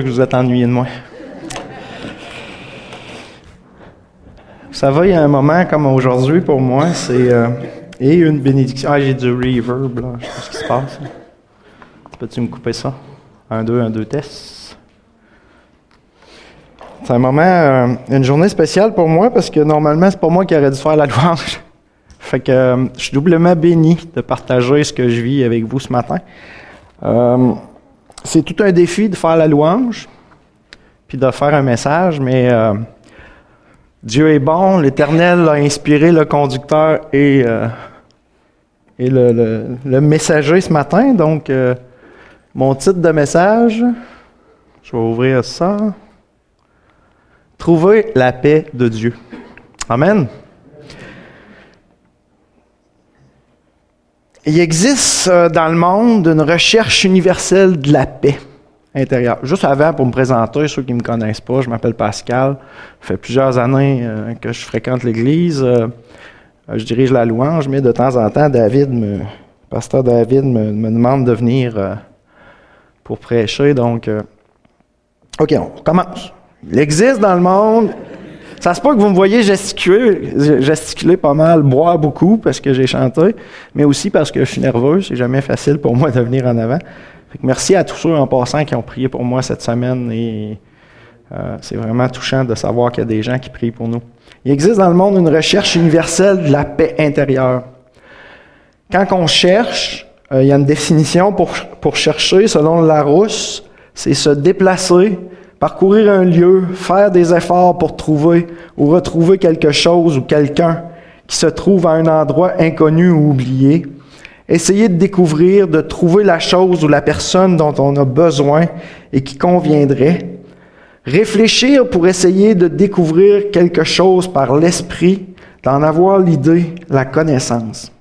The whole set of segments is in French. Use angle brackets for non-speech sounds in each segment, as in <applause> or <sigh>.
que vous êtes ennuyé de moi. Vous savez, il y a un moment comme aujourd'hui pour moi, c'est euh, et une bénédiction. Ah, j'ai du reverb, là. Je sais pas ce qui se passe. Peux-tu me couper ça? Un, deux, un, deux, test. C'est un moment, euh, une journée spéciale pour moi parce que normalement, c'est pas moi qui aurais dû faire la louange. <laughs> fait que euh, je suis doublement béni de partager ce que je vis avec vous ce matin. C'est tout un défi de faire la louange, puis de faire un message, mais euh, Dieu est bon, l'Éternel a inspiré le conducteur et, euh, le, messager ce matin. Donc, euh, mon titre de message, je vais ouvrir ça. Trouver la paix de Dieu. Amen. Il existe euh, dans le monde une recherche universelle de la paix intérieure. Juste avant, pour me présenter, ceux qui ne me connaissent pas, je m'appelle Pascal. Ça fait plusieurs années euh, que je fréquente l'Église. Euh, je dirige la louange, mais de temps en temps, David, me, pasteur David, me, me demande de venir pour prêcher. Donc, OK, on commence. Il existe dans le monde ça se peut que vous me voyez gesticuler, gesticuler pas mal, boire beaucoup parce que j'ai chanté, mais aussi parce que je suis nerveux. C'est jamais facile pour moi de venir en avant. Fait que merci à tous ceux en passant qui ont prié pour moi cette semaine et euh, c'est vraiment touchant de savoir qu'il y a des gens qui prient pour nous. Il existe dans le monde une recherche universelle de la paix intérieure. Quand on cherche, euh, il y a une définition pour, pour chercher selon Larousse, c'est se déplacer parcourir un lieu, faire des efforts pour trouver ou retrouver quelque chose ou quelqu'un qui se trouve à un endroit inconnu ou oublié, essayer de découvrir, de trouver la chose ou la personne dont on a besoin et qui conviendrait, réfléchir pour essayer de découvrir quelque chose par l'esprit, d'en avoir l'idée, la connaissance.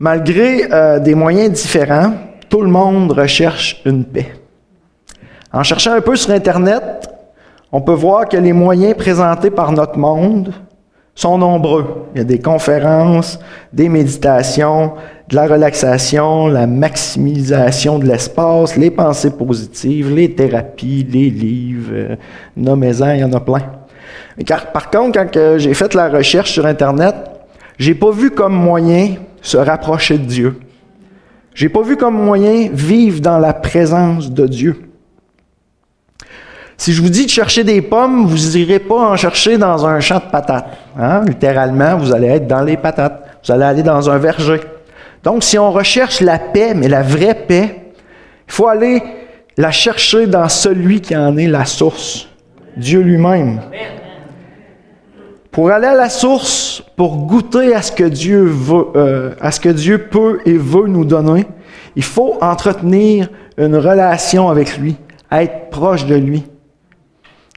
Malgré euh, des moyens différents, tout le monde recherche une paix. En cherchant un peu sur Internet, on peut voir que les moyens présentés par notre monde sont nombreux. Il y a des conférences, des méditations, de la relaxation, la maximisation de l'espace, les pensées positives, les thérapies, les livres, euh, nommez-en, il y en a plein. Car, par contre, quand j'ai fait la recherche sur Internet, j'ai pas vu comme moyen se rapprocher de Dieu. J'ai pas vu comme moyen vivre dans la présence de Dieu. Si je vous dis de chercher des pommes, vous n'irez pas en chercher dans un champ de patates. Hein? Littéralement, vous allez être dans les patates. Vous allez aller dans un verger. Donc, si on recherche la paix, mais la vraie paix, il faut aller la chercher dans celui qui en est la source, Dieu lui-même. Pour aller à la source, pour goûter à ce que Dieu veut, euh, à ce que Dieu peut et veut nous donner, il faut entretenir une relation avec lui, être proche de lui.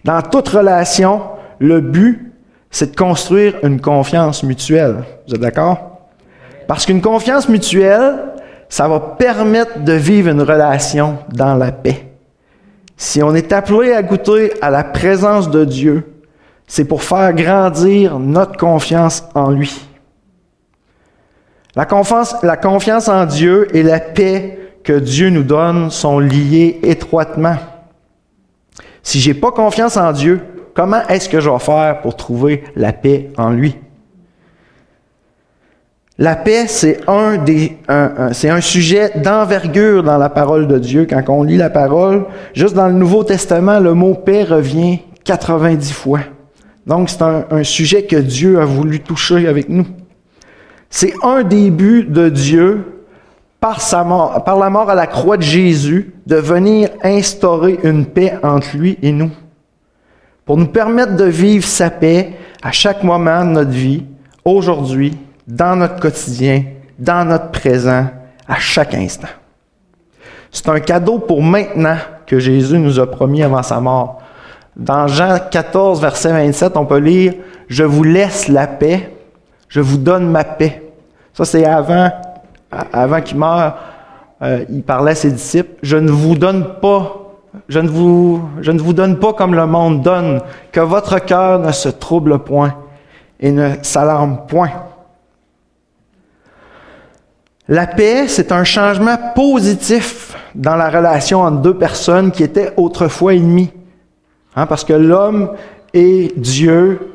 Dans toute relation, le but, c'est de construire une confiance mutuelle. Vous êtes d'accord? Parce qu'une confiance mutuelle, ça va permettre de vivre une relation dans la paix. Si on est appelé à goûter à la présence de Dieu, c'est pour faire grandir notre confiance en lui. La confiance, en Dieu et la paix que Dieu nous donne sont liées étroitement. Si j'ai pas confiance en Dieu, comment est-ce que je vais faire pour trouver la paix en lui? La paix, c'est un, des, c'est un sujet d'envergure dans la parole de Dieu. Quand on lit la parole, juste dans le Nouveau Testament, le mot paix revient 90 fois. Donc, c'est un, un sujet que Dieu a voulu toucher avec nous. C'est un des buts de Dieu par, la mort à la croix de Jésus, de venir instaurer une paix entre lui et nous, pour nous permettre de vivre sa paix à chaque moment de notre vie, aujourd'hui, dans notre quotidien, dans notre présent, à chaque instant. C'est un cadeau pour maintenant que Jésus nous a promis avant sa mort. Dans Jean 14, verset 27, on peut lire, Je vous laisse la paix, je vous donne ma paix. Ça, c'est avant avant qu'il meure, euh, il parlait à ses disciples, je ne vous donne pas, je ne vous, je ne vous donne pas comme le monde donne, que votre cœur ne se trouble point et ne s'alarme point. La paix, c'est un changement positif dans la relation entre deux personnes qui étaient autrefois ennemies. Hein, parce que l'homme et Dieu,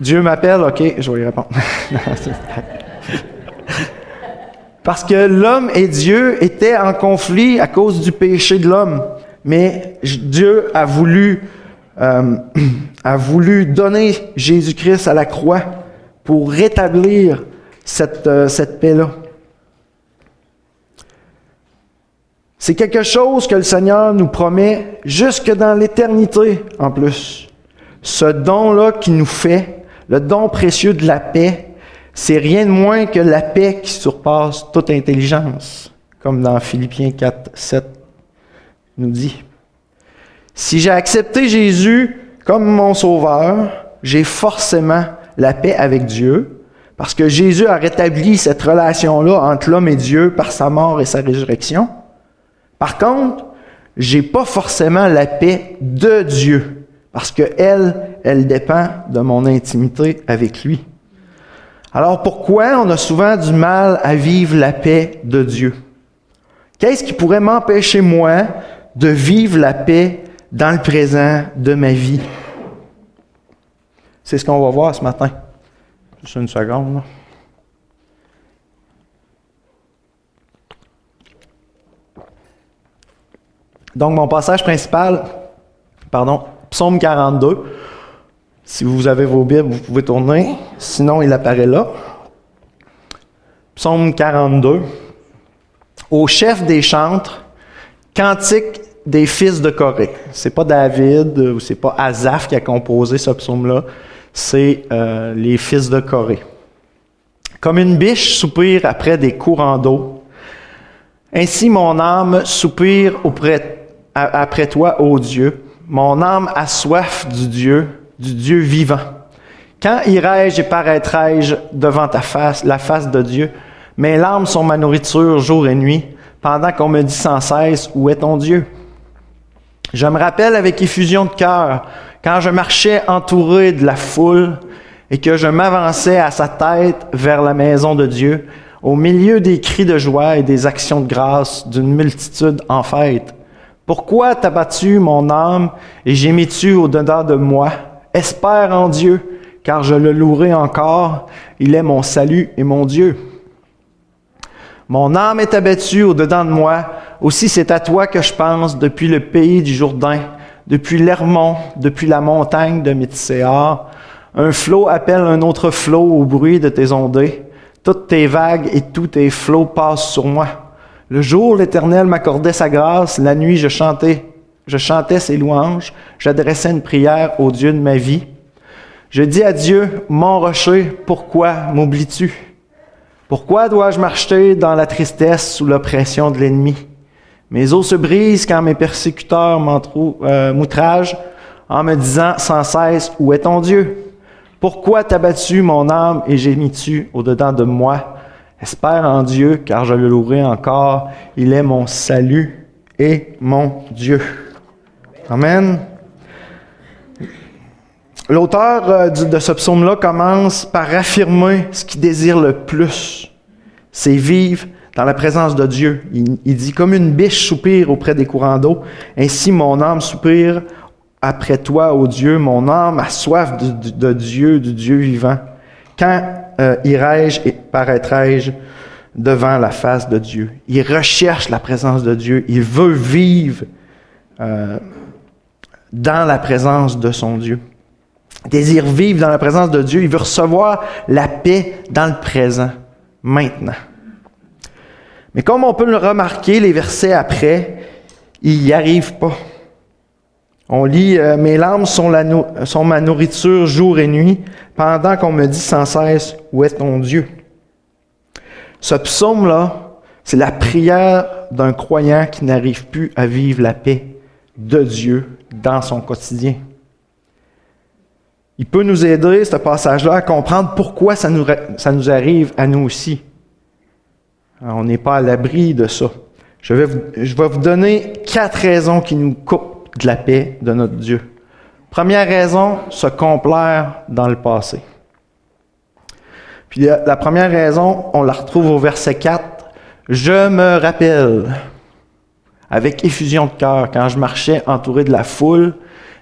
Dieu m'appelle, ok, je vais y répondre. <laughs> parce que l'homme et Dieu étaient en conflit à cause du péché de l'homme. Mais Dieu a voulu, euh, <clears throat> a voulu donner Jésus-Christ à la croix pour rétablir cette, euh, cette paix-là. C'est quelque chose que le Seigneur nous promet jusque dans l'éternité en plus. Ce don-là qu'il nous fait, le don précieux de la paix, c'est rien de moins que la paix qui surpasse toute intelligence, comme dans Philippiens 4, 7 nous dit. Si j'ai accepté Jésus comme mon sauveur, j'ai forcément la paix avec Dieu, parce que Jésus a rétabli cette relation-là entre l'homme et Dieu par sa mort et sa résurrection. Par contre, j'ai pas forcément la paix de Dieu parce que elle, elle dépend de mon intimité avec lui. Alors pourquoi on a souvent du mal à vivre la paix de Dieu? Qu'est-ce qui pourrait m'empêcher moi de vivre la paix dans le présent de ma vie? C'est ce qu'on va voir ce matin. Juste une seconde. Donc, mon passage principal, pardon, Psaume 42. Si vous avez vos Bibles, vous pouvez tourner. Sinon, il apparaît là. Psaume 42. Au chef des chantres, cantique des fils de Corée. C'est pas David ou c'est pas Azaph qui a composé ce psaume-là. C'est euh, les fils de Corée. Comme une biche soupire après des courants d'eau, ainsi mon âme soupire auprès après toi, ô Dieu. Mon âme a soif du Dieu, du Dieu vivant. Quand irai-je et paraîtrai-je devant ta face, la face de Dieu? Mes larmes sont ma nourriture jour et nuit, pendant qu'on me dit sans cesse, où est ton Dieu? Je me rappelle avec effusion de cœur, quand je marchais entouré de la foule et que je m'avançais à sa tête vers la maison de Dieu, au milieu des cris de joie et des actions de grâce d'une multitude en fête. Pourquoi t'as battu mon âme et gémis-tu au-dedans de moi? Espère en Dieu, car je le louerai encore. Il est mon salut et mon Dieu. Mon âme est abattue au-dedans de moi. Aussi c'est à toi que je pense depuis le pays du Jourdain, depuis l'Hermont, depuis la montagne de Mithséar. Un flot appelle un autre flot au bruit de tes ondées. Toutes tes vagues et tous tes flots passent sur moi. Le jour, l'Éternel m'accordait sa grâce. La nuit, je chantais, je chantais ses louanges. J'adressais une prière au Dieu de ma vie. Je dis à Dieu, mon rocher, pourquoi m'oublies-tu? Pourquoi dois-je marcher dans la tristesse sous l'oppression de l'ennemi? Mes os se brisent quand mes persécuteurs euh, m'outragent en me disant sans cesse, où est ton Dieu? Pourquoi t'as battu mon âme et gémis-tu au-dedans de moi? Espère en Dieu, car je le louerai encore. Il est mon salut et mon Dieu. Amen. L'auteur euh, de ce psaume-là commence par affirmer ce qu'il désire le plus. C'est vivre dans la présence de Dieu. Il, dit, comme une biche soupire auprès des courants d'eau, ainsi mon âme soupire après toi, ô Dieu. Mon âme a soif de, de Dieu, du Dieu vivant. Quand euh, irai-je et paraîtrai-je devant la face de Dieu? Il recherche la présence de Dieu. Il veut vivre euh, dans la présence de son Dieu. Il désire vivre dans la présence de Dieu. Il veut recevoir la paix dans le présent, maintenant. Mais comme on peut le remarquer, les versets après, il n'y arrive pas. On lit euh, Mes larmes sont, sont, ma nourriture jour et nuit, pendant qu'on me dit sans cesse Où est ton Dieu Ce psaume-là, c'est la prière d'un croyant qui n'arrive plus à vivre la paix de Dieu dans son quotidien. Il peut nous aider, ce passage-là, à comprendre pourquoi ça nous, arrive à nous aussi. on n'est pas à l'abri de ça. Je vais, je vais vous donner quatre raisons qui nous coupent de la paix de notre Dieu. Première raison, se complaire dans le passé. Puis la, première raison, on la retrouve au verset 4. Je me rappelle. Avec effusion de cœur, quand je marchais entouré de la foule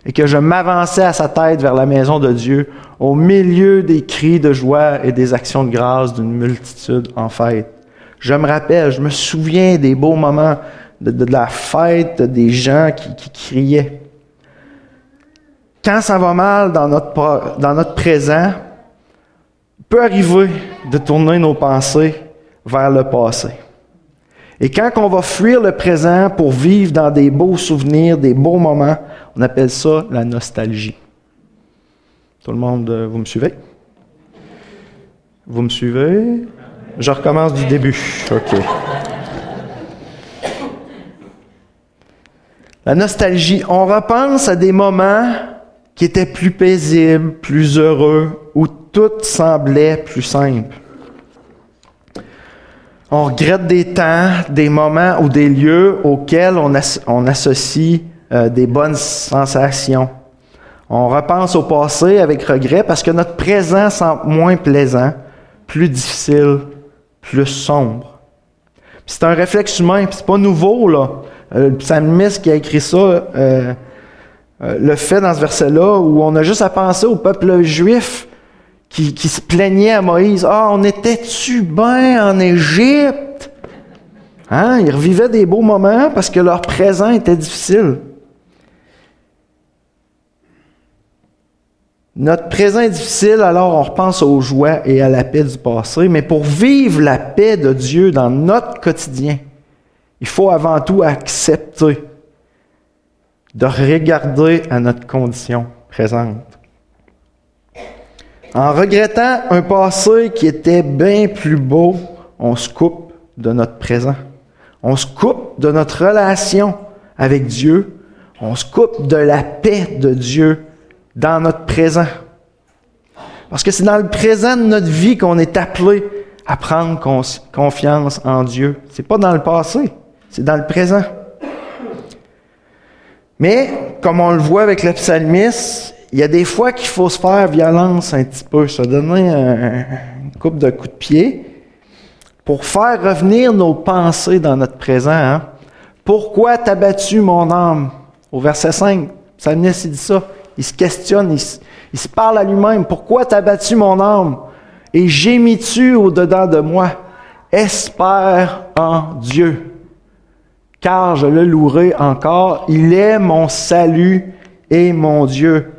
et que je m'avançais à sa tête vers la maison de Dieu, au milieu des cris de joie et des actions de grâce d'une multitude en fête. Je me rappelle, je me souviens des beaux moments de, la fête, des gens qui, criaient. Quand ça va mal dans notre, dans notre présent, peut arriver de tourner nos pensées vers le passé. Et quand on va fuir le présent pour vivre dans des beaux souvenirs, des beaux moments, on appelle ça la nostalgie. Tout le monde, euh, vous me suivez? Vous me suivez? Je recommence du début. OK. La nostalgie, on repense à des moments qui étaient plus paisibles, plus heureux, où tout semblait plus simple. On regrette des temps, des moments ou des lieux auxquels on, associe euh, des bonnes sensations. On repense au passé avec regret parce que notre présent semble moins plaisant, plus difficile, plus sombre. C'est un réflexe humain, c'est pas nouveau là. Euh, le qui a écrit ça euh, le fait dans ce verset-là où on a juste à penser au peuple juif qui, se plaignait à Moïse, ah, on était-tu bien en Égypte? Hein? Ils revivaient des beaux moments parce que leur présent était difficile. Notre présent est difficile, alors on repense aux joies et à la paix du passé, mais pour vivre la paix de Dieu dans notre quotidien, il faut avant tout accepter de regarder à notre condition présente. En regrettant un passé qui était bien plus beau, on se coupe de notre présent. On se coupe de notre relation avec Dieu. On se coupe de la paix de Dieu dans notre présent. Parce que c'est dans le présent de notre vie qu'on est appelé à prendre confiance en Dieu. C'est pas dans le passé, c'est dans le présent. Mais, comme on le voit avec le psalmiste, il y a des fois qu'il faut se faire violence un petit peu, se donner un, une coupe de coups de pied pour faire revenir nos pensées dans notre présent. Hein. Pourquoi t'as battu mon âme? Au verset 5, Psalmiste il dit ça. Il se questionne, il, se parle à lui-même. Pourquoi t'as battu mon âme? Et gémis-tu au-dedans de moi? Espère en Dieu, car je le louerai encore. Il est mon salut et mon Dieu.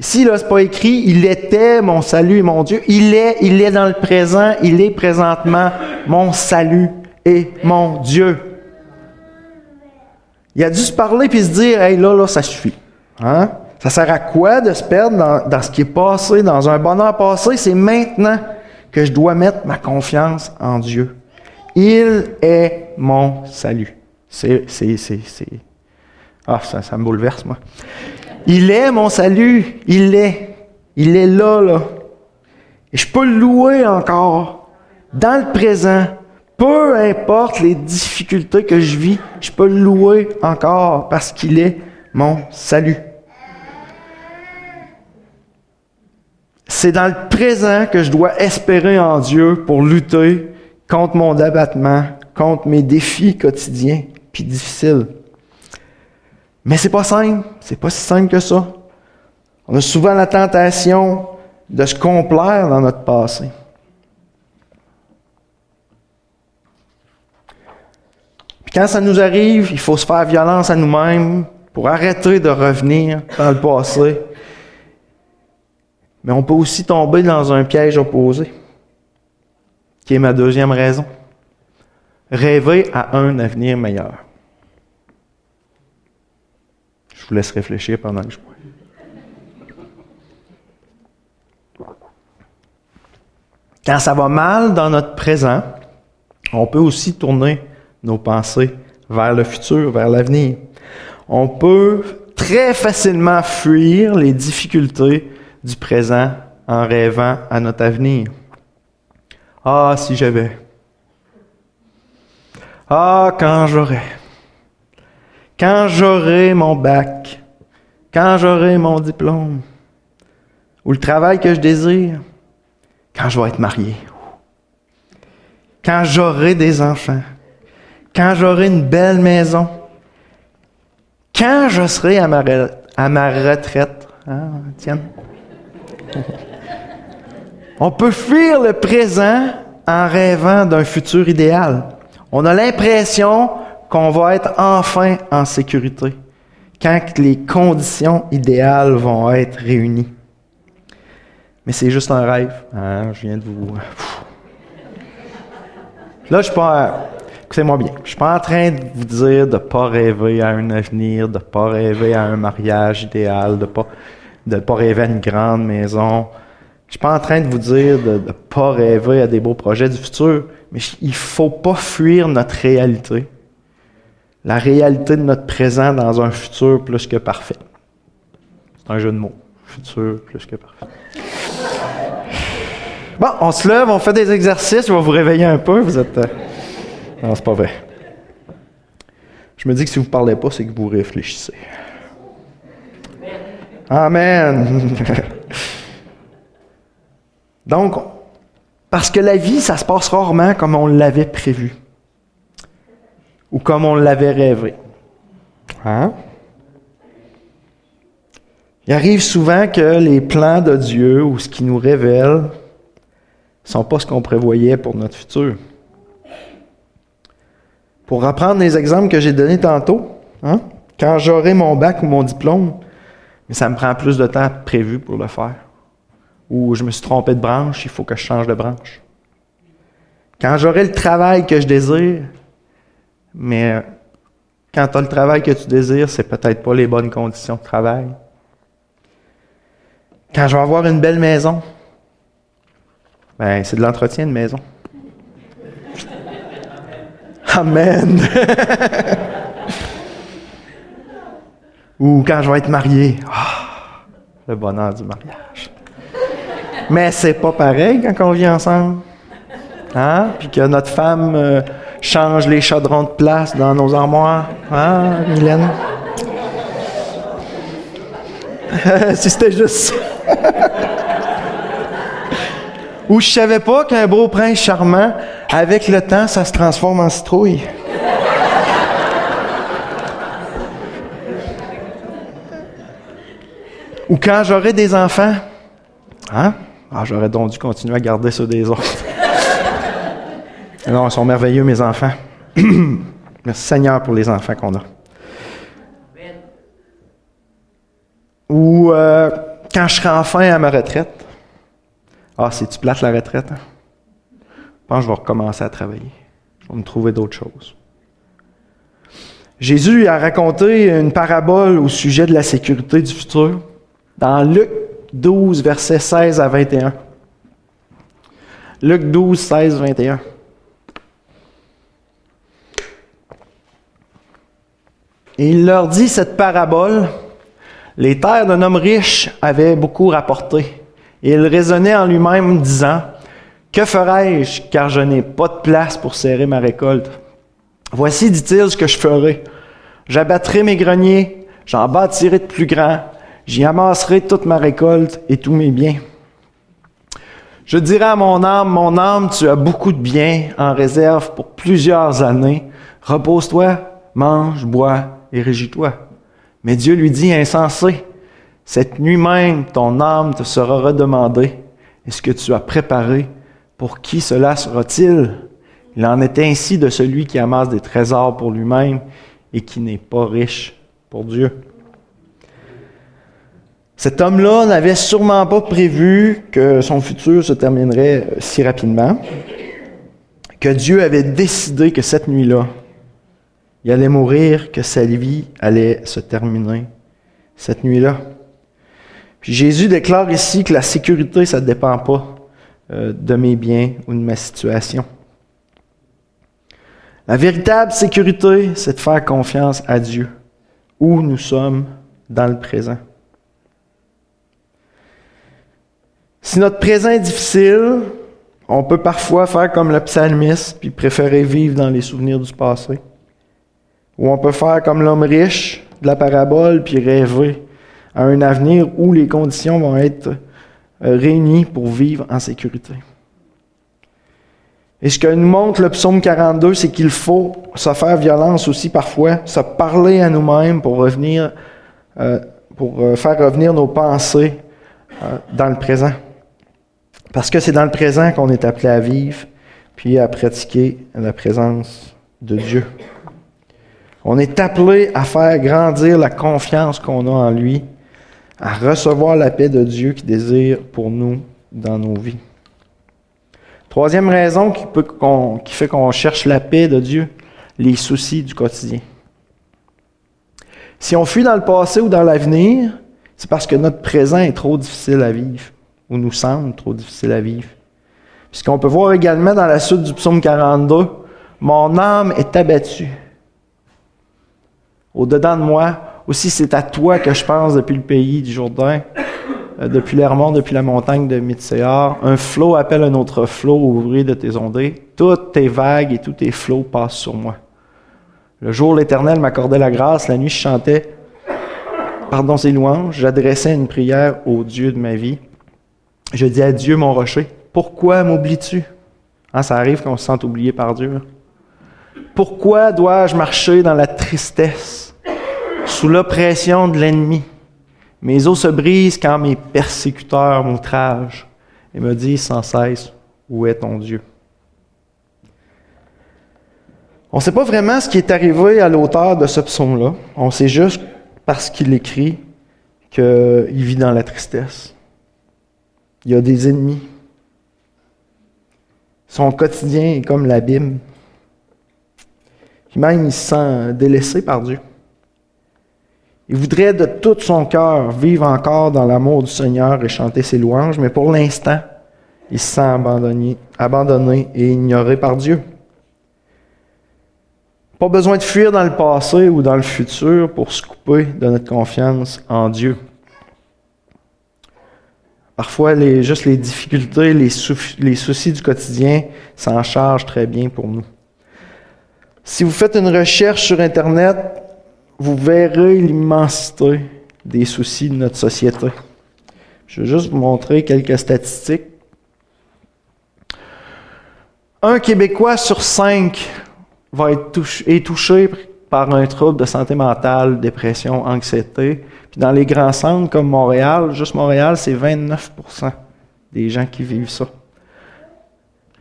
Ici, là, c'est pas écrit, il était mon salut et mon Dieu. Il est, il est dans le présent, il est présentement mon salut et mon Dieu. Il a dû se parler puis se dire, hey, là, là, ça suffit. Hein? Ça sert à quoi de se perdre dans, dans ce qui est passé, dans un bonheur passé? C'est maintenant que je dois mettre ma confiance en Dieu. Il est mon salut. C'est, c'est, c'est, c'est. Ah, ça, ça me bouleverse, moi. Il est mon salut. Il est. Il est là, là. Et je peux le louer encore. Dans le présent. Peu importe les difficultés que je vis, je peux le louer encore parce qu'il est mon salut. C'est dans le présent que je dois espérer en Dieu pour lutter contre mon abattement, contre mes défis quotidiens puis difficiles. Mais c'est pas simple, c'est pas si simple que ça. On a souvent la tentation de se complaire dans notre passé. Puis quand ça nous arrive, il faut se faire violence à nous-mêmes pour arrêter de revenir dans le passé. Mais on peut aussi tomber dans un piège opposé, qui est ma deuxième raison. Rêver à un avenir meilleur. Je vous laisse réfléchir pendant que je bois. Quand ça va mal dans notre présent, on peut aussi tourner nos pensées vers le futur, vers l'avenir. On peut très facilement fuir les difficultés du présent en rêvant à notre avenir. Ah, si j'avais. Ah, quand j'aurais. Quand j'aurai mon bac, quand j'aurai mon diplôme, ou le travail que je désire, quand je vais être marié, quand j'aurai des enfants, quand j'aurai une belle maison, quand je serai à ma, à ma retraite. Hein. On peut fuir le présent en rêvant d'un futur idéal. On a l'impression qu'on va être enfin en sécurité quand les conditions idéales vont être réunies. Mais c'est juste un rêve. Hein, je viens de vous. Là, je suis pas. Écoutez-moi bien. Je suis pas en train de vous dire de ne pas rêver à un avenir, de ne pas rêver à un mariage idéal, de ne pas, de pas rêver à une grande maison. Je suis pas en train de vous dire de ne pas rêver à des beaux projets du futur, mais il faut pas fuir notre réalité. La réalité de notre présent dans un futur plus que parfait. C'est un jeu de mots. Futur plus que parfait. Bon, on se lève, on fait des exercices, je vais vous réveiller un peu. Vous êtes. Euh, non, c'est pas vrai. Je me dis que si vous ne parlez pas, c'est que vous réfléchissez. Amen. <laughs> Donc, parce que la vie, ça se passe rarement comme on l'avait prévu ou comme on l'avait rêvé. Hein? Il arrive souvent que les plans de Dieu ou ce qui nous révèle ne sont pas ce qu'on prévoyait pour notre futur. Pour reprendre les exemples que j'ai donnés tantôt, hein, quand j'aurai mon bac ou mon diplôme, mais ça me prend plus de temps prévu pour le faire. Ou je me suis trompé de branche, il faut que je change de branche. Quand j'aurai le travail que je désire, mais quand tu as le travail que tu désires, c'est peut-être pas les bonnes conditions de travail. Quand je vais avoir une belle maison, ben c'est de l'entretien de maison. <laughs> Amen. <laughs> Ou quand je vais être marié, ah, le bonheur du mariage. Mais c'est pas pareil quand on vit ensemble. Hein? Puis que notre femme euh, change les chaudrons de place dans nos armoires. Hein, Mylène? <laughs> si c'était juste ça. <laughs> Ou je savais pas qu'un beau prince charmant, avec le temps, ça se transforme en citrouille. Ou quand j'aurai des enfants, hein? Ah, j'aurais donc dû continuer à garder ceux des autres. Non, ils sont merveilleux, mes enfants. <clears throat> Merci Seigneur pour les enfants qu'on a. Ou euh, quand je serai enfin à ma retraite, ah, c'est-tu plate la retraite? Hein? Je pense que je vais recommencer à travailler. Je vais me trouver d'autres choses. Jésus a raconté une parabole au sujet de la sécurité du futur dans Luc 12, versets 16 à 21. Luc 12, 16, 21. Et il leur dit cette parabole. Les terres d'un homme riche avaient beaucoup rapporté. Et il raisonnait en lui-même, disant, Que ferai-je, car je n'ai pas de place pour serrer ma récolte? Voici, dit-il, ce que je ferai. J'abattrai mes greniers, j'en bâtirai de plus grands, j'y amasserai toute ma récolte et tous mes biens. Je dirai à mon âme, mon âme, tu as beaucoup de biens en réserve pour plusieurs années. Repose-toi, mange, bois et régis-toi. Mais Dieu lui dit, insensé, cette nuit même, ton âme te sera redemandée. Est-ce que tu as préparé? Pour qui cela sera-t-il? Il en est ainsi de celui qui amasse des trésors pour lui-même et qui n'est pas riche pour Dieu. Cet homme-là n'avait sûrement pas prévu que son futur se terminerait si rapidement, que Dieu avait décidé que cette nuit-là, il allait mourir, que sa vie allait se terminer cette nuit-là. Jésus déclare ici que la sécurité, ça ne dépend pas euh, de mes biens ou de ma situation. La véritable sécurité, c'est de faire confiance à Dieu, où nous sommes dans le présent. Si notre présent est difficile, on peut parfois faire comme le psalmiste, puis préférer vivre dans les souvenirs du passé. Ou on peut faire comme l'homme riche de la parabole, puis rêver à un avenir où les conditions vont être euh, réunies pour vivre en sécurité. Et ce que nous montre le psaume 42, c'est qu'il faut se faire violence aussi parfois, se parler à nous-mêmes pour revenir, euh, pour euh, faire revenir nos pensées dans le présent. Parce que c'est dans le présent qu'on est appelé à vivre, puis à pratiquer la présence de Dieu. On est appelé à faire grandir la confiance qu'on a en lui, à recevoir la paix de Dieu qui désire pour nous dans nos vies. Troisième raison qui, fait qu'on cherche la paix de Dieu, les soucis du quotidien. Si on fuit dans le passé ou dans l'avenir, c'est parce que notre présent est trop difficile à vivre, ou nous semble trop difficile à vivre. Puisqu'on peut voir également dans la suite du psaume 42, Mon âme est abattue. Au-dedans de moi, aussi c'est à toi que je pense depuis le pays du Jourdain. Euh, depuis l'Hermont, depuis la montagne de Mitséar. Un flot appelle un autre flot au de tes ondées. Toutes tes vagues et tous tes flots passent sur moi. Le jour, l'Éternel m'accordait la grâce. La nuit, je chantais, pardon, ses louanges. J'adressais une prière au Dieu de ma vie. Je dis à Dieu, mon rocher, pourquoi m'oublies-tu? Hein, ça arrive qu'on se sente oublié par Dieu. Pourquoi dois-je marcher dans la tristesse, sous l'oppression de l'ennemi? Mes os se brisent quand mes persécuteurs m'outragent et me disent sans cesse, Où est ton Dieu? On ne sait pas vraiment ce qui est arrivé à l'auteur de ce psaume-là. On sait juste, parce qu'il écrit, qu'il vit dans la tristesse. Il y a des ennemis. Son quotidien est comme l'abîme. Puis il se sent délaissé par Dieu. Il voudrait de tout son cœur vivre encore dans l'amour du Seigneur et chanter ses louanges, mais pour l'instant, il se sent abandonné, abandonné et ignoré par Dieu. Pas besoin de fuir dans le passé ou dans le futur pour se couper de notre confiance en Dieu. Parfois, juste les difficultés, les soucis du quotidien s'en chargent très bien pour nous. Si vous faites une recherche sur Internet, vous verrez l'immensité des soucis de notre société. Je vais juste vous montrer quelques statistiques. Un Québécois sur cinq va être touché, est touché par un trouble de santé mentale, dépression, anxiété. Puis dans les grands centres comme Montréal, juste Montréal, c'est 29% des gens qui vivent ça.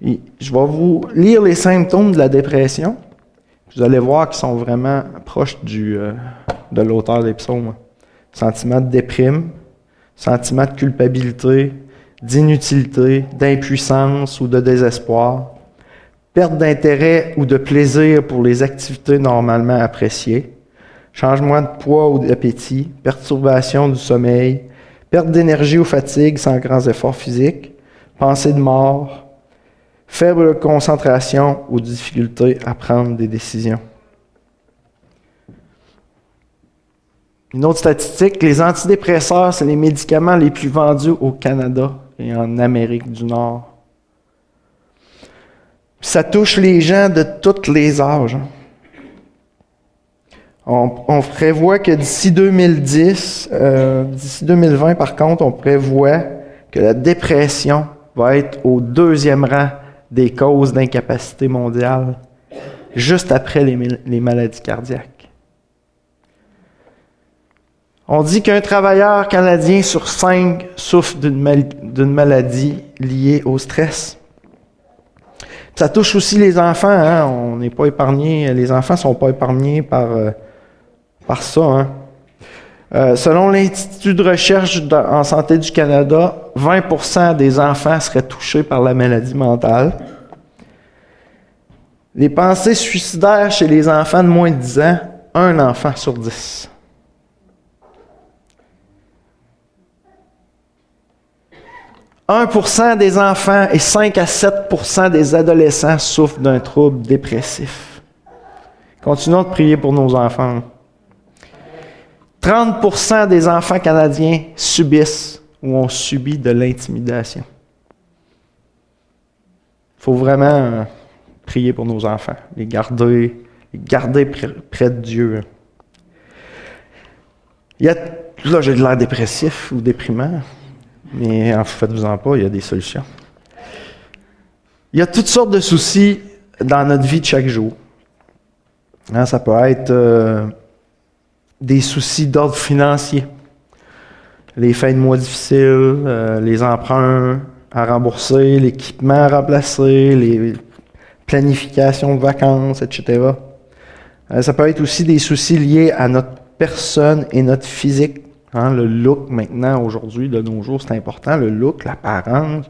je vais vous lire les symptômes de la dépression vous allez voir qu'ils sont vraiment proches euh, de l'auteur des psaumes. Sentiment de déprime, sentiment de culpabilité, d'inutilité, d'impuissance ou de désespoir, perte d'intérêt ou de plaisir pour les activités normalement appréciées, changement de poids ou d'appétit, perturbation du sommeil, perte d'énergie ou fatigue sans grands efforts physiques, pensée de mort, faible concentration ou difficulté à prendre des décisions. Une autre statistique, les antidépresseurs, c'est les médicaments les plus vendus au Canada et en Amérique du Nord. Ça touche les gens de tous les âges. Hein. On, prévoit que d'ici 2010, euh, d'ici 2020 par contre, on prévoit que la dépression va être au deuxième rang des causes d'incapacité mondiale, juste après les, maladies cardiaques. On dit qu'un travailleur canadien sur cinq souffre d'une maladie liée au stress. Ça touche aussi les enfants. Hein? On n'est pas épargné. Les enfants ne sont pas épargnés par, euh, par ça. Hein? Euh, selon l'Institut de recherche en santé du Canada, 20% des enfants seraient touchés par la maladie mentale. Les pensées suicidaires chez les enfants de moins de 10 ans, un enfant sur 10. « 1% des enfants et 5 à 7% des adolescents souffrent d'un trouble dépressif. Continuons de prier pour nos enfants. 30% des enfants canadiens subissent ou ont subi de l'intimidation. Il faut vraiment prier pour nos enfants, les garder, les garder près de Dieu. Il y a, là, j'ai de l'air dépressif ou déprimant, mais en faites-vous-en pas, il y a des solutions. Il y a toutes sortes de soucis dans notre vie de chaque jour. Hein, ça peut être euh, des soucis d'ordre financier, les fins de mois difficiles, euh, les emprunts à rembourser, l'équipement à remplacer, les planifications de vacances, etc. Euh, ça peut être aussi des soucis liés à notre personne et notre physique. Hein, le look maintenant, aujourd'hui, de nos jours, c'est important. Le look, l'apparence,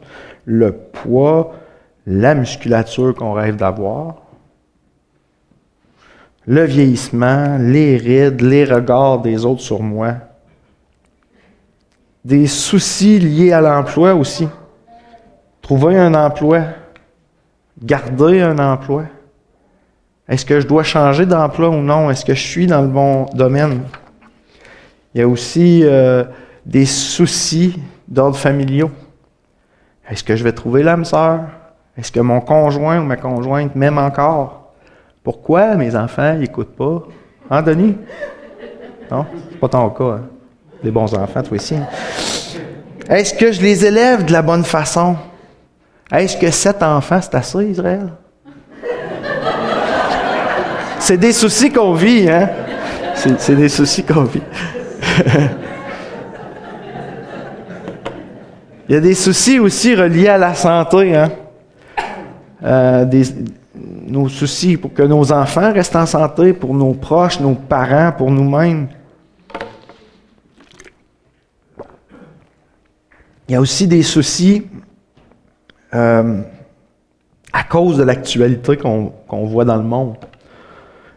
le poids, la musculature qu'on rêve d'avoir, le vieillissement, les rides, les regards des autres sur moi. Des soucis liés à l'emploi aussi. Trouver un emploi, garder un emploi. Est-ce que je dois changer d'emploi ou non? Est-ce que je suis dans le bon domaine? Il y a aussi euh, des soucis d'ordre familiaux. Est-ce que je vais trouver l'âme sœur? Est-ce que mon conjoint ou ma conjointe m'aime encore? Pourquoi mes enfants n'écoutent pas? Hein, Denis? Non? C'est pas ton cas. Hein? Bons enfants, toi aussi. Hein? Est-ce que je les élève de la bonne façon? Est-ce que sept enfants, c'est assez, Israël? C'est des soucis qu'on vit, hein? C'est des soucis qu'on vit. <laughs> Il y a des soucis aussi reliés à la santé, hein? Euh, nos soucis pour que nos enfants restent en santé, pour nos proches, nos parents, pour nous-mêmes. Il y a aussi des soucis euh, à cause de l'actualité qu'on voit dans le monde.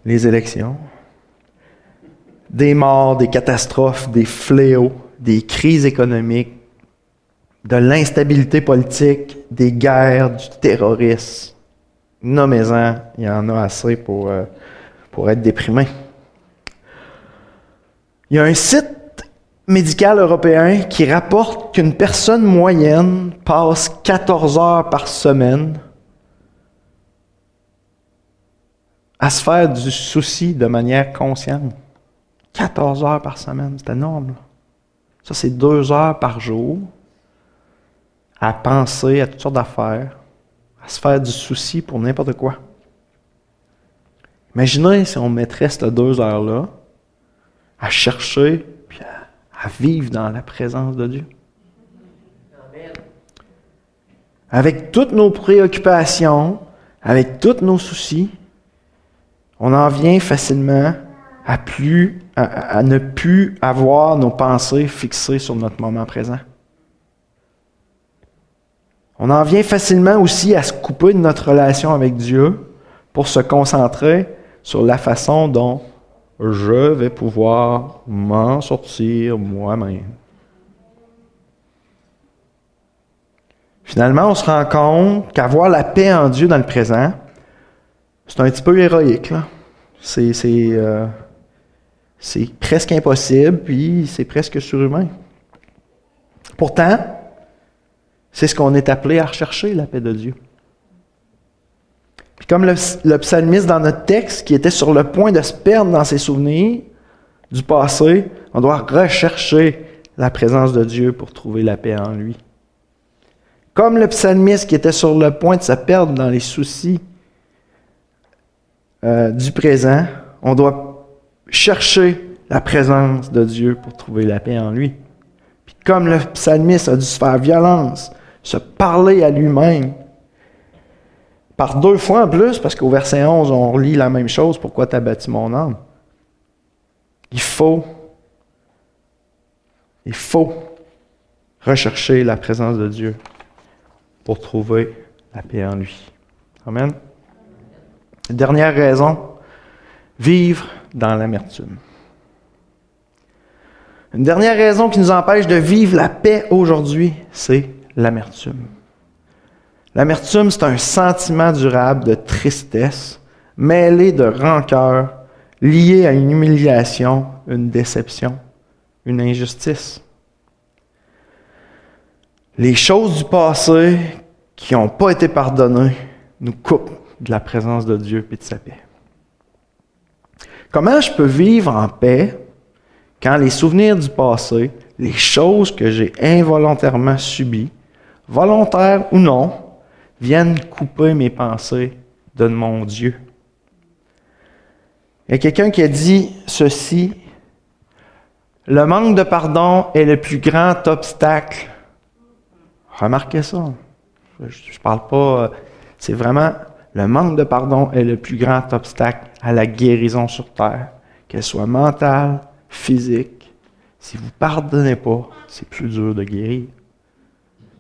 Les élections, des morts, des catastrophes, des fléaux, des crises économiques, de l'instabilité politique, des guerres, du terrorisme. Nommez-en, il y en a assez pour, euh, pour être déprimé. Il y a un site médical européen qui rapporte qu'une personne moyenne passe 14 heures par semaine à se faire du souci de manière consciente. 14 heures par semaine, c'est énorme. Ça, c'est deux heures par jour à penser à toutes sortes d'affaires, à se faire du souci pour n'importe quoi. Imaginez si on mettrait ces deux heures-là à chercher puis à, vivre dans la présence de Dieu. Avec toutes nos préoccupations, avec tous nos soucis, on en vient facilement à, ne plus avoir nos pensées fixées sur notre moment présent. On en vient facilement aussi à se couper de notre relation avec Dieu pour se concentrer sur la façon dont je vais pouvoir m'en sortir moi-même. Finalement, on se rend compte qu'avoir la paix en Dieu dans le présent, c'est un petit peu héroïque. Euh, c'est presque impossible, puis c'est presque surhumain. Pourtant, c'est ce qu'on est appelé à rechercher, la paix de Dieu. Puis comme le, psalmiste dans notre texte, qui était sur le point de se perdre dans ses souvenirs du passé, on doit rechercher la présence de Dieu pour trouver la paix en lui. Comme le psalmiste qui était sur le point de se perdre dans les soucis euh, du présent, on doit chercher la présence de Dieu pour trouver la paix en lui. Puis comme le psalmiste a dû se faire violence se parler à lui-même. Par deux fois en plus, parce qu'au verset 11, on relit la même chose, pourquoi tu as bâti mon âme? Il faut, il faut rechercher la présence de Dieu pour trouver la paix en lui. Amen. Dernière raison, vivre dans l'amertume. Une dernière raison qui nous empêche de vivre la paix aujourd'hui, c'est l'amertume. L'amertume, c'est un sentiment durable de tristesse, mêlé de rancœur, lié à une humiliation, une déception, une injustice. Les choses du passé qui n'ont pas été pardonnées nous coupent de la présence de Dieu et de sa paix. Comment je peux vivre en paix quand les souvenirs du passé, les choses que j'ai involontairement subies, volontaire ou non, viennent couper mes pensées de mon Dieu. Il y a quelqu'un qui a dit ceci, le manque de pardon est le plus grand obstacle. Remarquez ça. Je ne parle pas, c'est vraiment le manque de pardon est le plus grand obstacle à la guérison sur terre, qu'elle soit mentale, physique. Si vous ne pardonnez pas, c'est plus dur de guérir.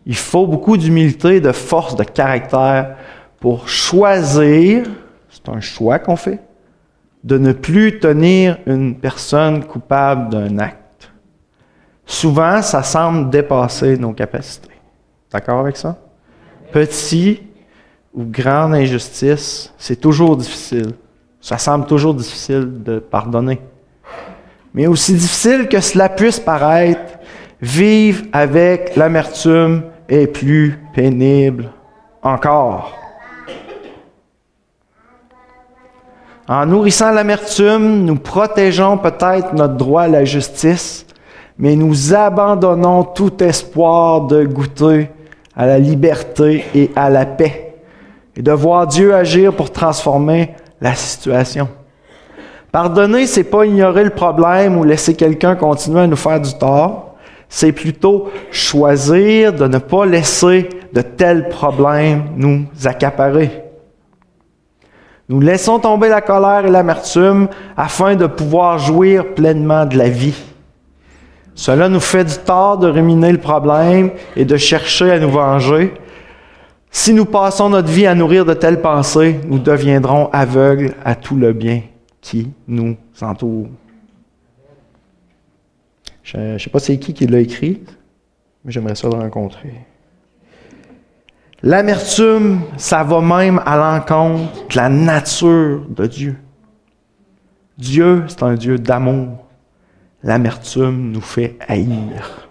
Il faut beaucoup d'humilité, de force, de caractère pour choisir, c'est un choix qu'on fait, de ne plus tenir une personne coupable d'un acte. Souvent, ça semble dépasser nos capacités. D'accord avec ça? Petit ou grande injustice, c'est toujours difficile. Ça semble toujours difficile de pardonner. Mais aussi difficile que cela puisse paraître, vivre avec l'amertume est plus pénible encore. En nourrissant l'amertume, nous protégeons peut-être notre droit à la justice, mais nous abandonnons tout espoir de goûter à la liberté et à la paix et de voir Dieu agir pour transformer la situation. Pardonner, c'est pas ignorer le problème ou laisser quelqu'un continuer à nous faire du tort. C'est plutôt choisir de ne pas laisser de tels problèmes nous accaparer. Nous laissons tomber la colère et l'amertume afin de pouvoir jouir pleinement de la vie. Cela nous fait du tort de ruminer le problème et de chercher à nous venger, si nous passons notre vie à nourrir de telles pensées, nous deviendrons aveugles à tout le bien qui nous entoure. Je ne sais pas c'est qui qui l'a écrit, mais j'aimerais ça le rencontrer. L'amertume, ça va même à l'encontre de la nature de Dieu. Dieu, c'est un Dieu d'amour. L'amertume nous fait haïr.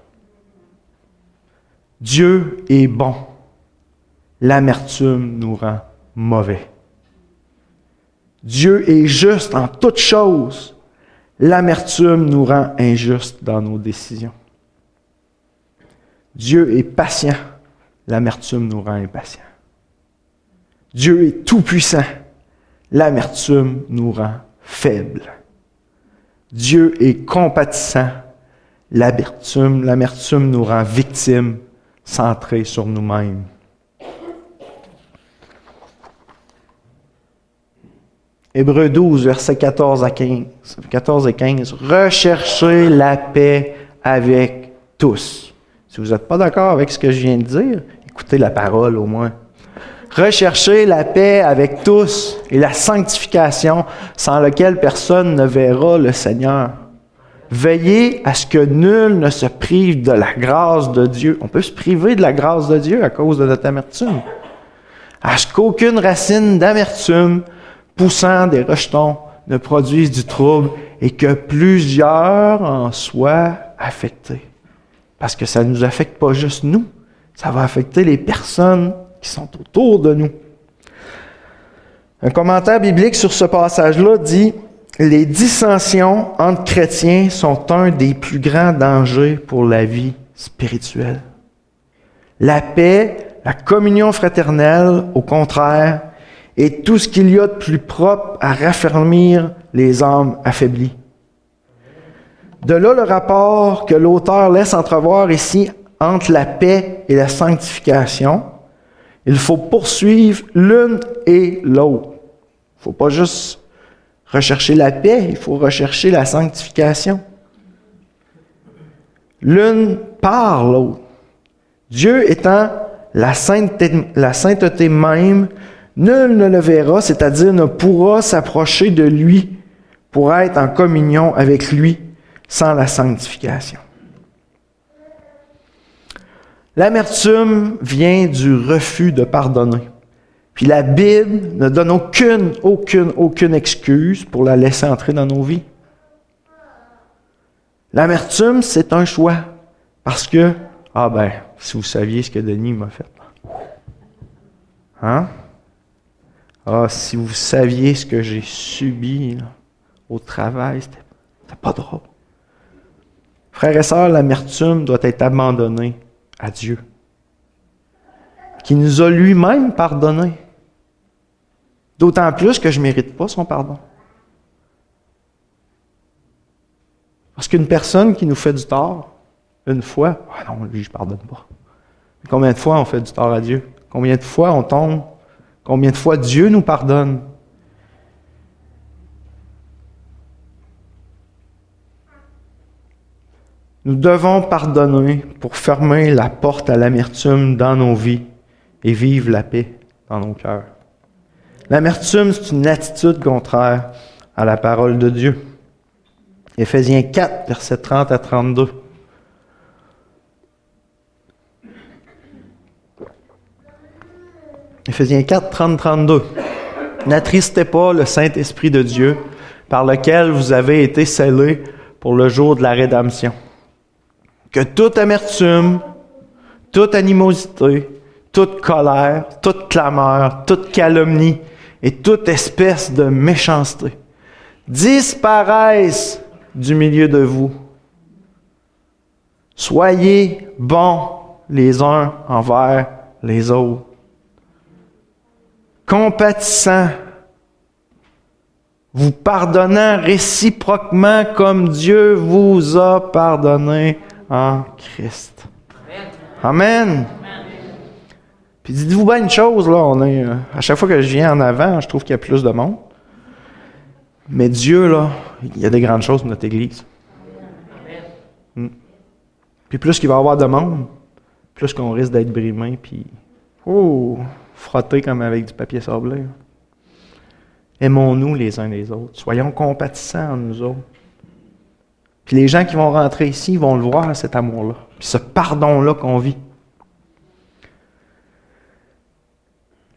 Dieu est bon l'amertume nous rend mauvais. Dieu est juste en toutes choses. L'amertume nous rend injustes dans nos décisions. Dieu est patient. L'amertume nous rend impatients. Dieu est tout-puissant. L'amertume nous rend faibles. Dieu est compatissant. L'amertume, l'amertume nous rend victimes, centrés sur nous-mêmes. Hébreu 12, versets 14 à 15. 14 et 15. Recherchez la paix avec tous. Si vous n'êtes pas d'accord avec ce que je viens de dire, écoutez la parole au moins. Recherchez la paix avec tous et la sanctification sans laquelle personne ne verra le Seigneur. Veillez à ce que nul ne se prive de la grâce de Dieu. On peut se priver de la grâce de Dieu à cause de notre amertume. À ce qu'aucune racine d'amertume poussant des rejetons ne produisent du trouble et que plusieurs en soient affectés. Parce que ça ne nous affecte pas juste nous, ça va affecter les personnes qui sont autour de nous. Un commentaire biblique sur ce passage-là dit Les dissensions entre chrétiens sont un des plus grands dangers pour la vie spirituelle. La paix, la communion fraternelle, au contraire, et tout ce qu'il y a de plus propre à raffermir les âmes affaiblies. De là le rapport que l'auteur laisse entrevoir ici entre la paix et la sanctification. Il faut poursuivre l'une et l'autre. Il ne faut pas juste rechercher la paix, il faut rechercher la sanctification. L'une par l'autre. Dieu étant la sainteté, la sainteté même, Nul ne le verra, c'est-à-dire ne pourra s'approcher de lui pour être en communion avec lui sans la sanctification. L'amertume vient du refus de pardonner. Puis la Bible ne donne aucune, aucune, aucune excuse pour la laisser entrer dans nos vies. L'amertume, c'est un choix. Parce que, ah ben, si vous saviez ce que Denis m'a fait. Hein? Ah, si vous saviez ce que j'ai subi au travail, c'était pas drôle. Frères et sœurs, l'amertume doit être abandonnée à Dieu. qui nous a lui-même pardonné. D'autant plus que je ne mérite pas son pardon. Parce qu'une personne qui nous fait du tort, une fois, ah non, lui, je ne pardonne pas. Combien de fois on fait du tort à Dieu? Combien de fois on tombe? Combien de fois Dieu nous pardonne? Nous devons pardonner pour fermer la porte à l'amertume dans nos vies et vivre la paix dans nos cœurs. L'amertume, c'est une attitude contraire à la parole de Dieu. Éphésiens 4, versets 30 à 32. Éphésiens 4, 30, 32. N'attristez pas le Saint-Esprit de Dieu, par lequel vous avez été scellés pour le jour de la rédemption que toute amertume, toute animosité, toute colère, toute clameur, toute calomnie et toute espèce de méchanceté disparaissent du milieu de vous. Soyez bons les uns envers les autres, compatissants, vous pardonnant réciproquement comme Dieu vous a pardonné en Christ. Amen. Puis dites-vous bien une chose, là, on est, euh, à chaque fois que je viens en avant, je trouve qu'il y a plus de monde. Mais Dieu, là, il y a des grandes choses pour notre Église. Hmm. Puis plus qu'il va y avoir de monde, plus qu'on risque d'être brimé, puis oh, frotté comme avec du papier sablé. Aimons-nous les uns les autres. Soyons compatissants en nous autres. Puis les gens qui vont rentrer ici vont le voir, cet amour-là. Puis ce pardon-là qu'on vit.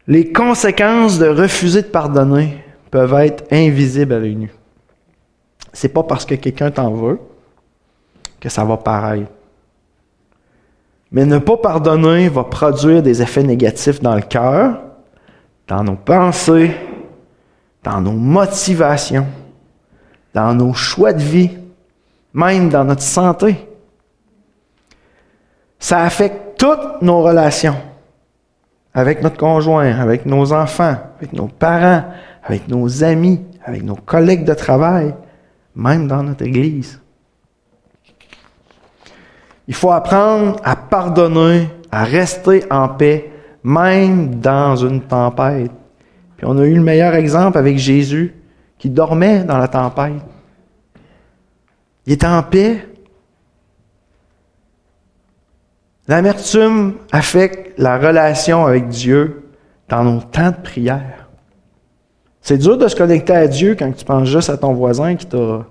Les conséquences de refuser de pardonner peuvent être invisibles à l'œil nu. C'est pas parce que quelqu'un t'en veut que ça va pareil. Mais ne pas pardonner va produire des effets négatifs dans le cœur, dans nos pensées, dans nos motivations, dans nos choix de vie, même dans notre santé. Ça affecte toutes nos relations avec notre conjoint, avec nos enfants, avec nos parents, avec nos amis, avec nos collègues de travail, même dans notre Église. Il faut apprendre à pardonner, à rester en paix, même dans une tempête. Puis on a eu le meilleur exemple avec Jésus qui dormait dans la tempête. Il est en paix. L'amertume affecte la relation avec Dieu dans nos temps de prière. C'est dur de se connecter à Dieu quand tu penses juste à ton voisin qui t'a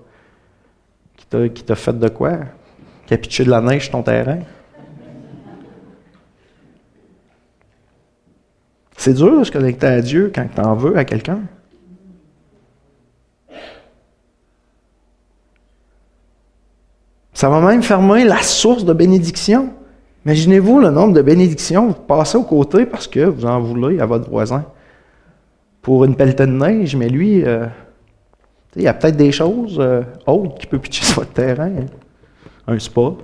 qui t'a fait de quoi? Qui a pitché de la neige sur ton terrain? C'est dur de se connecter à Dieu quand tu en veux à quelqu'un. Ça va même fermer la source de bénédiction. Imaginez-vous le nombre de bénédictions que vous passez aux côtés parce que vous en voulez à votre voisin. Pour une pelletée de neige, mais lui, euh, il y a peut-être des choses euh, autres qui peuvent pitcher sur votre terrain. Un spa. On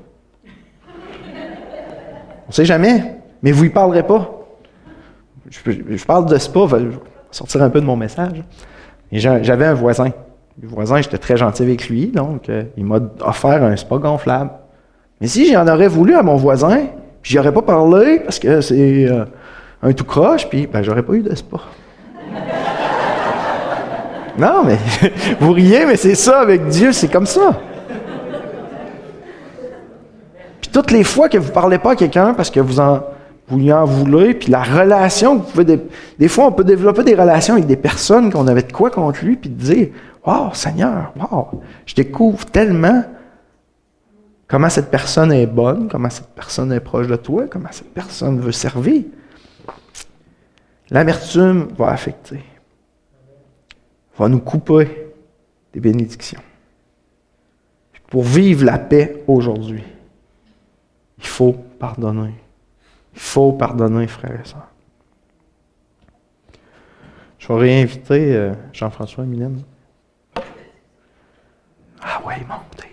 ne sait jamais, mais vous ne parlerez pas. Je, parle de spa, je vais sortir un peu de mon message. J'avais un voisin. Le voisin, j'étais très gentil avec lui, donc euh, il m'a offert un spa gonflable. Mais si j'en aurais voulu à mon voisin, j'y aurais pas parlé parce que c'est euh, un tout croche, puis ben, j'aurais pas eu de spa. non, mais <laughs> vous riez, mais c'est ça avec Dieu, c'est comme ça. Puis toutes les fois que vous parlez pas à quelqu'un parce que vous en lui en voulez, puis la relation vous pouvez. Des fois, on peut développer des relations avec des personnes qu'on avait de quoi contre lui, puis dire Wow, Seigneur, wow, je découvre tellement comment cette personne est bonne, comment cette personne est proche de toi, comment cette personne veut servir. L'amertume va affecter, va nous couper des bénédictions. Pour vivre la paix aujourd'hui, il faut pardonner. Il faut pardonner, frères et sœurs. Je vais réinviter euh, Jean-François Mylène. Ah ouais, montez.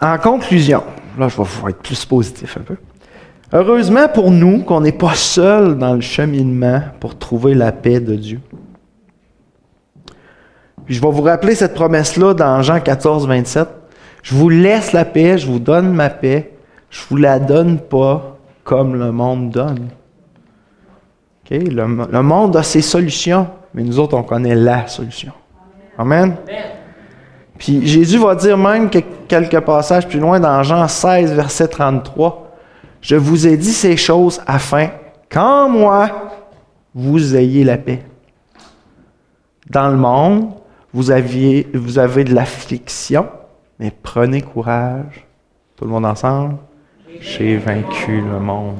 En conclusion, là, je vais être plus positif un peu. Heureusement pour nous qu'on n'est pas seul dans le cheminement pour trouver la paix de Dieu. Puis je vais vous rappeler cette promesse-là dans Jean 14, 27. Je vous laisse la paix, je vous donne ma paix, je ne vous la donne pas comme le monde donne. Le, le, monde a ses solutions, mais nous autres, on connaît la solution. Amen? Puis Jésus va dire même que quelques passages plus loin dans Jean 16, verset 33, Je vous ai dit ces choses afin qu'en moi, vous ayez la paix. Dans le monde, vous, aviez, vous avez de l'affliction, mais prenez courage. Tout le monde ensemble. J'ai vaincu le monde.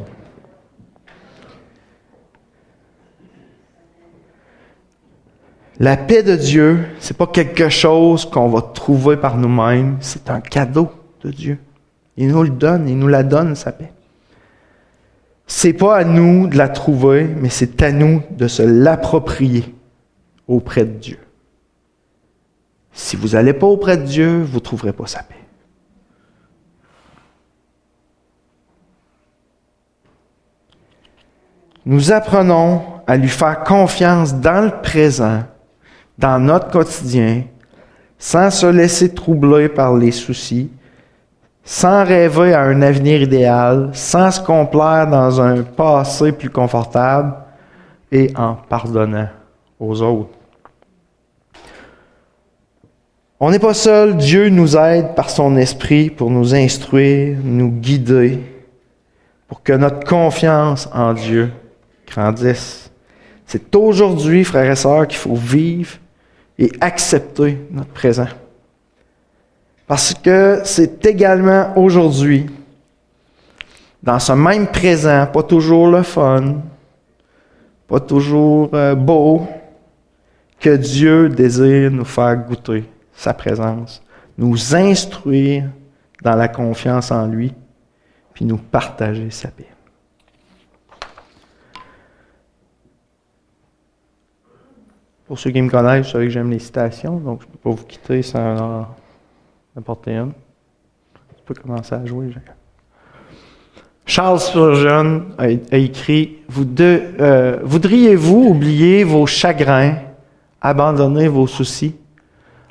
La paix de Dieu, c'est pas quelque chose qu'on va trouver par nous-mêmes, c'est un cadeau de Dieu. Il nous le donne, il nous la donne, sa paix. C'est pas à nous de la trouver, mais c'est à nous de se l'approprier auprès de Dieu. Si vous n'allez pas auprès de Dieu, vous ne trouverez pas sa paix. Nous apprenons à lui faire confiance dans le présent, dans notre quotidien, sans se laisser troubler par les soucis, sans rêver à un avenir idéal, sans se complaire dans un passé plus confortable et en pardonnant aux autres. On n'est pas seul, Dieu nous aide par son esprit pour nous instruire, nous guider, pour que notre confiance en Dieu grandisse. C'est aujourd'hui, frères et sœurs, qu'il faut vivre et accepter notre présent. Parce que c'est également aujourd'hui, dans ce même présent, pas toujours le fun, pas toujours euh, beau, que Dieu désire nous faire goûter sa présence, nous instruire dans la confiance en lui, puis nous partager sa paix. Pour ceux qui me connaissent, vous savez que j'aime les citations, donc je ne peux pas vous quitter sans en apporter une. Tu peux commencer à jouer. Charles Spurgeon a, écrit euh, Voudriez-vous oublier vos chagrins, abandonner vos soucis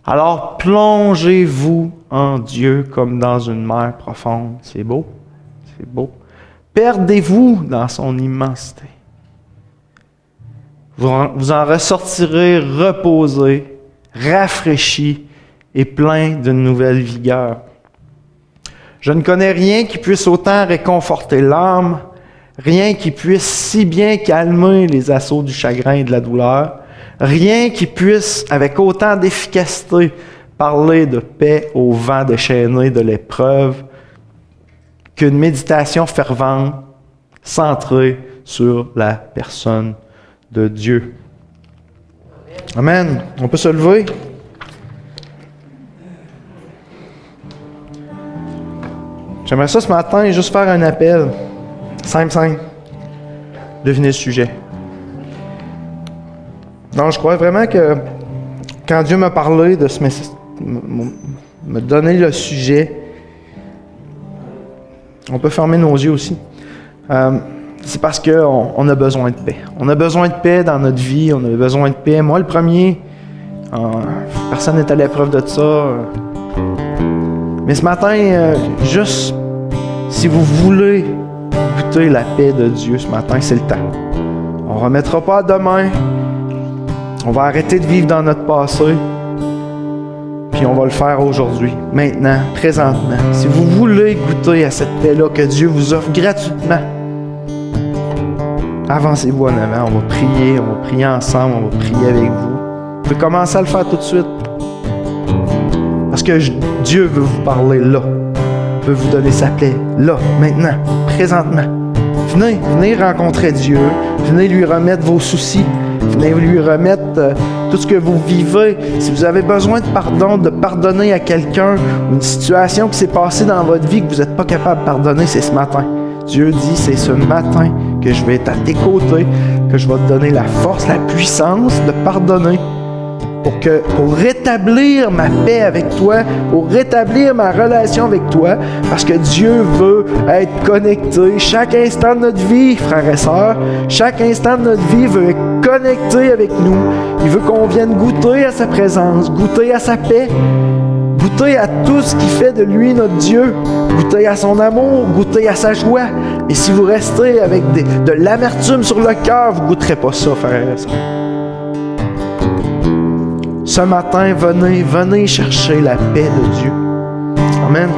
alors plongez-vous en Dieu comme dans une mer profonde. C'est beau, c'est beau. Perdez-vous dans son immensité. Vous en, ressortirez reposé, rafraîchi et plein d'une nouvelle vigueur. Je ne connais rien qui puisse autant réconforter l'âme, rien qui puisse si bien calmer les assauts du chagrin et de la douleur, Rien qui puisse, avec autant d'efficacité, parler de paix au vent déchaîné de l'épreuve qu'une méditation fervente centrée sur la personne de Dieu. Amen. On peut se lever? J'aimerais ça ce matin juste faire un appel. Simple, simple. Devinez le sujet. Non, je crois vraiment que quand Dieu m'a parlé de ce me donner le sujet, on peut fermer nos yeux aussi. Euh, c'est parce qu'on on a besoin de paix. On a besoin de paix dans notre vie, on a besoin de paix. Moi, le premier, euh, personne n'est à l'épreuve de ça. Mais ce matin, euh, juste si vous voulez goûter la paix de Dieu ce matin, c'est le temps. On ne remettra pas demain. On va arrêter de vivre dans notre passé, puis on va le faire aujourd'hui, maintenant, présentement. Si vous voulez goûter à cette paix-là que Dieu vous offre gratuitement, avancez-vous en avant, on va prier, on va prier ensemble, on va prier avec vous. Vous pouvez commencer à le faire tout de suite. Parce que Dieu veut vous parler là. Il veut vous donner sa paix là, maintenant, présentement. Venez, venez rencontrer Dieu. Venez lui remettre vos soucis. Venez lui remettre euh, tout ce que vous vivez. Si vous avez besoin de pardon, de pardonner à quelqu'un, une situation qui s'est passée dans votre vie que vous n'êtes pas capable de pardonner, c'est ce matin. Dieu dit, c'est ce matin que je vais être à tes côtés, que je vais te donner la force, la puissance de pardonner. Pour, que, pour rétablir ma paix avec toi, pour rétablir ma relation avec toi, parce que Dieu veut être connecté chaque instant de notre vie, frères et sœurs. Chaque instant de notre vie veut être connecté avec nous. Il veut qu'on vienne goûter à sa présence, goûter à sa paix, goûter à tout ce qui fait de lui notre Dieu, goûter à son amour, goûter à sa joie. Et si vous restez avec de l'amertume sur le cœur, vous goûterez pas ça, frères et sœurs. Ce matin, venez, venez chercher la paix de Dieu. Amen.